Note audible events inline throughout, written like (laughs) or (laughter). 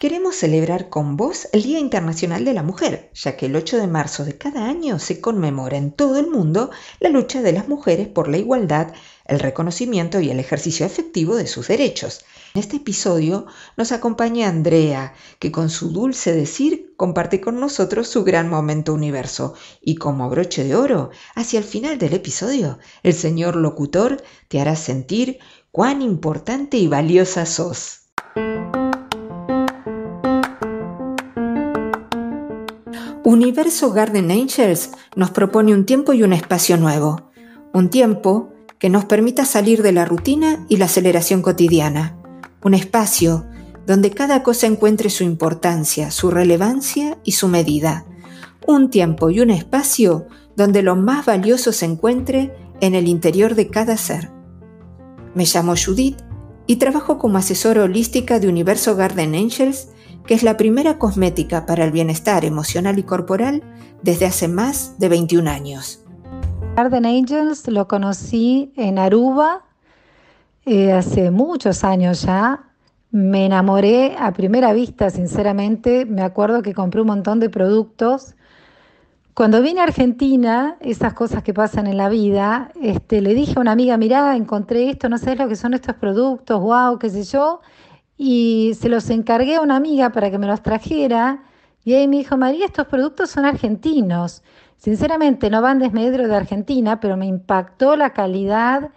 Queremos celebrar con vos el Día Internacional de la Mujer, ya que el 8 de marzo de cada año se conmemora en todo el mundo la lucha de las mujeres por la igualdad, el reconocimiento y el ejercicio efectivo de sus derechos. En este episodio nos acompaña Andrea, que con su dulce decir comparte con nosotros su gran momento universo. Y como broche de oro, hacia el final del episodio, el señor locutor te hará sentir cuán importante y valiosa sos. Universo Garden Angels nos propone un tiempo y un espacio nuevo. Un tiempo que nos permita salir de la rutina y la aceleración cotidiana. Un espacio donde cada cosa encuentre su importancia, su relevancia y su medida. Un tiempo y un espacio donde lo más valioso se encuentre en el interior de cada ser. Me llamo Judith y trabajo como asesora holística de Universo Garden Angels que es la primera cosmética para el bienestar emocional y corporal desde hace más de 21 años. Garden Angels lo conocí en Aruba eh, hace muchos años ya. Me enamoré a primera vista, sinceramente. Me acuerdo que compré un montón de productos. Cuando vine a Argentina, esas cosas que pasan en la vida, este, le dije a una amiga, mirá, encontré esto, no sé lo que son estos productos, wow, qué sé yo y se los encargué a una amiga para que me los trajera y ahí me dijo, María, estos productos son argentinos. Sinceramente no van desmedro de Argentina, pero me impactó la calidad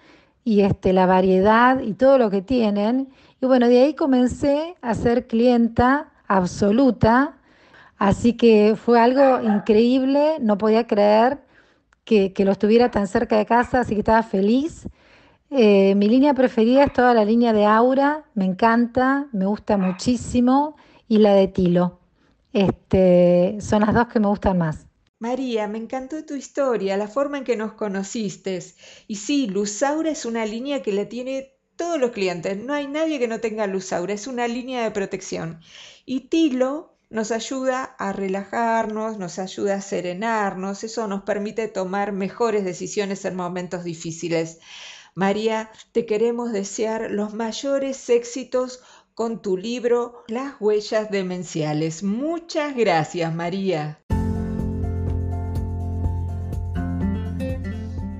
y este, la variedad y todo lo que tienen. Y bueno, de ahí comencé a ser clienta absoluta, así que fue algo increíble, no podía creer que, que lo estuviera tan cerca de casa, así que estaba feliz. Eh, mi línea preferida es toda la línea de Aura, me encanta, me gusta muchísimo, y la de Tilo. Este, son las dos que me gustan más. María, me encantó tu historia, la forma en que nos conociste. Y sí, Luzaura es una línea que la tiene todos los clientes. No hay nadie que no tenga Luzaura, es una línea de protección. Y Tilo nos ayuda a relajarnos, nos ayuda a serenarnos, eso nos permite tomar mejores decisiones en momentos difíciles. María, te queremos desear los mayores éxitos con tu libro Las huellas demenciales. Muchas gracias, María.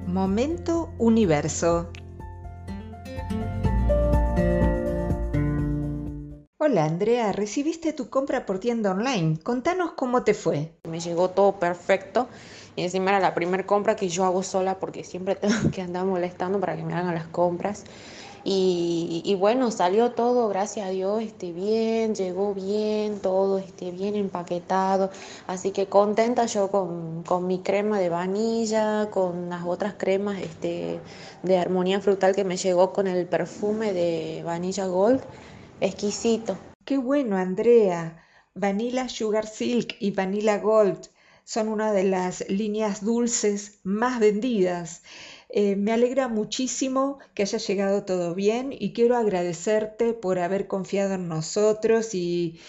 Momento Universo. Hola Andrea, recibiste tu compra por tienda online. Contanos cómo te fue. Me llegó todo perfecto y encima era la primera compra que yo hago sola porque siempre (laughs) tengo que andar molestando para que me hagan las compras. Y, bueno, salió todo, gracias a Dios, este, bien, llegó bien, todo este, bien empaquetado. Así que contenta yo con, con mi crema de vanilla, con las otras cremas este, de armonía frutal que me llegó con el perfume de Vanilla Gold. Exquisito. Qué bueno, Andrea. Vanilla Sugar Silk y Vanilla Gold son una de las líneas dulces más vendidas. Eh, me alegra muchísimo que haya llegado todo bien y quiero agradecerte por haber confiado en nosotros y,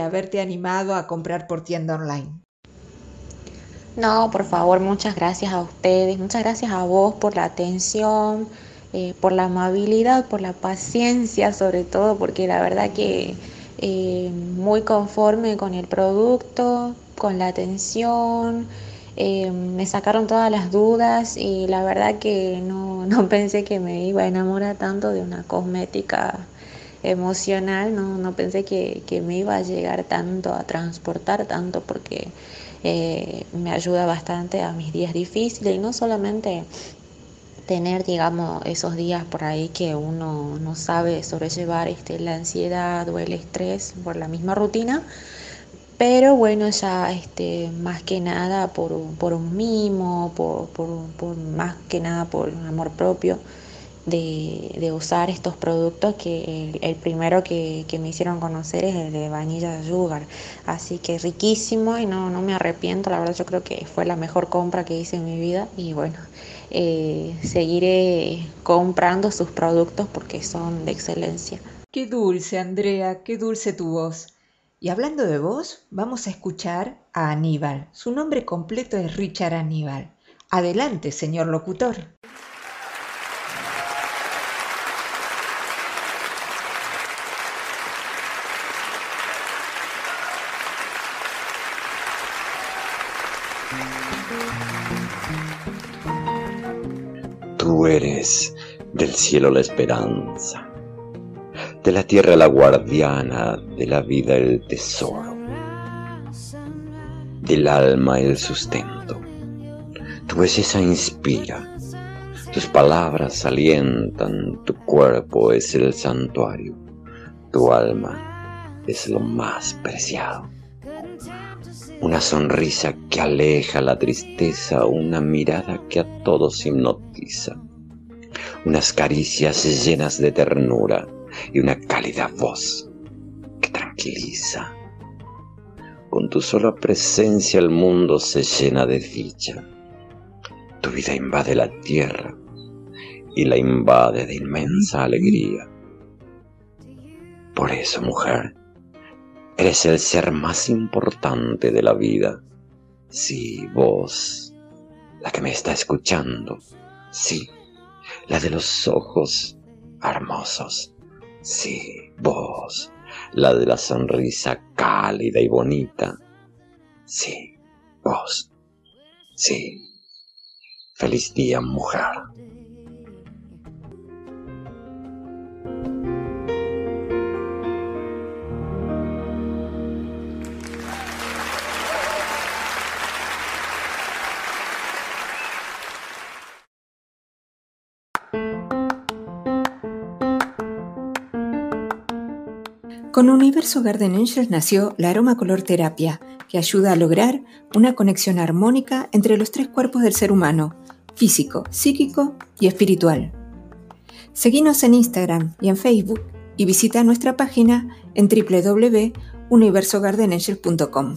haberte animado a comprar por tienda online. No, por favor, muchas gracias a ustedes, muchas gracias a vos por la atención, eh, por la amabilidad, por la paciencia sobre todo, porque la verdad que eh, muy conforme con el producto, con la atención, eh, me sacaron todas las dudas y la verdad que no, (laughs) pensé que me iba a enamorar tanto de una cosmética emocional, no, pensé que, me iba a llegar tanto, a transportar tanto, porque me ayuda bastante a mis días difíciles y no solamente tener, digamos, esos días por ahí que uno no sabe sobrellevar este, la ansiedad o el estrés por la misma rutina, pero bueno, ya este, más que nada por, un mimo, por, más que nada por un amor propio de, usar estos productos que el, primero que, me hicieron conocer es el de Vanilla Sugar. Así que riquísimo y no, no me arrepiento, la verdad yo creo que fue la mejor compra que hice en mi vida y bueno, eh, seguiré comprando sus productos porque son de excelencia. Qué dulce, Andrea, qué dulce tu voz. Y hablando de voz, vamos a escuchar a Aníbal. Su nombre completo es Richard Aníbal. Adelante, señor locutor. Tú eres del cielo la esperanza, de la tierra la guardiana, de la vida el tesoro, del alma el sustento. Tu belleza inspira, tus palabras alientan, tu cuerpo es el santuario, tu alma es lo más preciado una sonrisa que aleja la tristeza, una mirada que a todos hipnotiza, unas caricias llenas de ternura y una cálida voz que tranquiliza. Con tu sola presencia el mundo se llena de dicha. Tu vida invade la tierra y la invade de inmensa alegría. Por eso, mujer, Eres el ser más importante de la vida. Sí, vos, la que me está escuchando. Sí, la de los ojos hermosos. Sí, vos, la de la sonrisa cálida y bonita. Sí, vos. Sí. Feliz día, mujer. Con Universo Garden Angels nació la aroma color terapia, que ayuda a lograr una conexión armónica entre los tres cuerpos del ser humano, físico, psíquico y espiritual. Seguinos en Instagram y en Facebook y visita nuestra página en www.universogardenangels.com.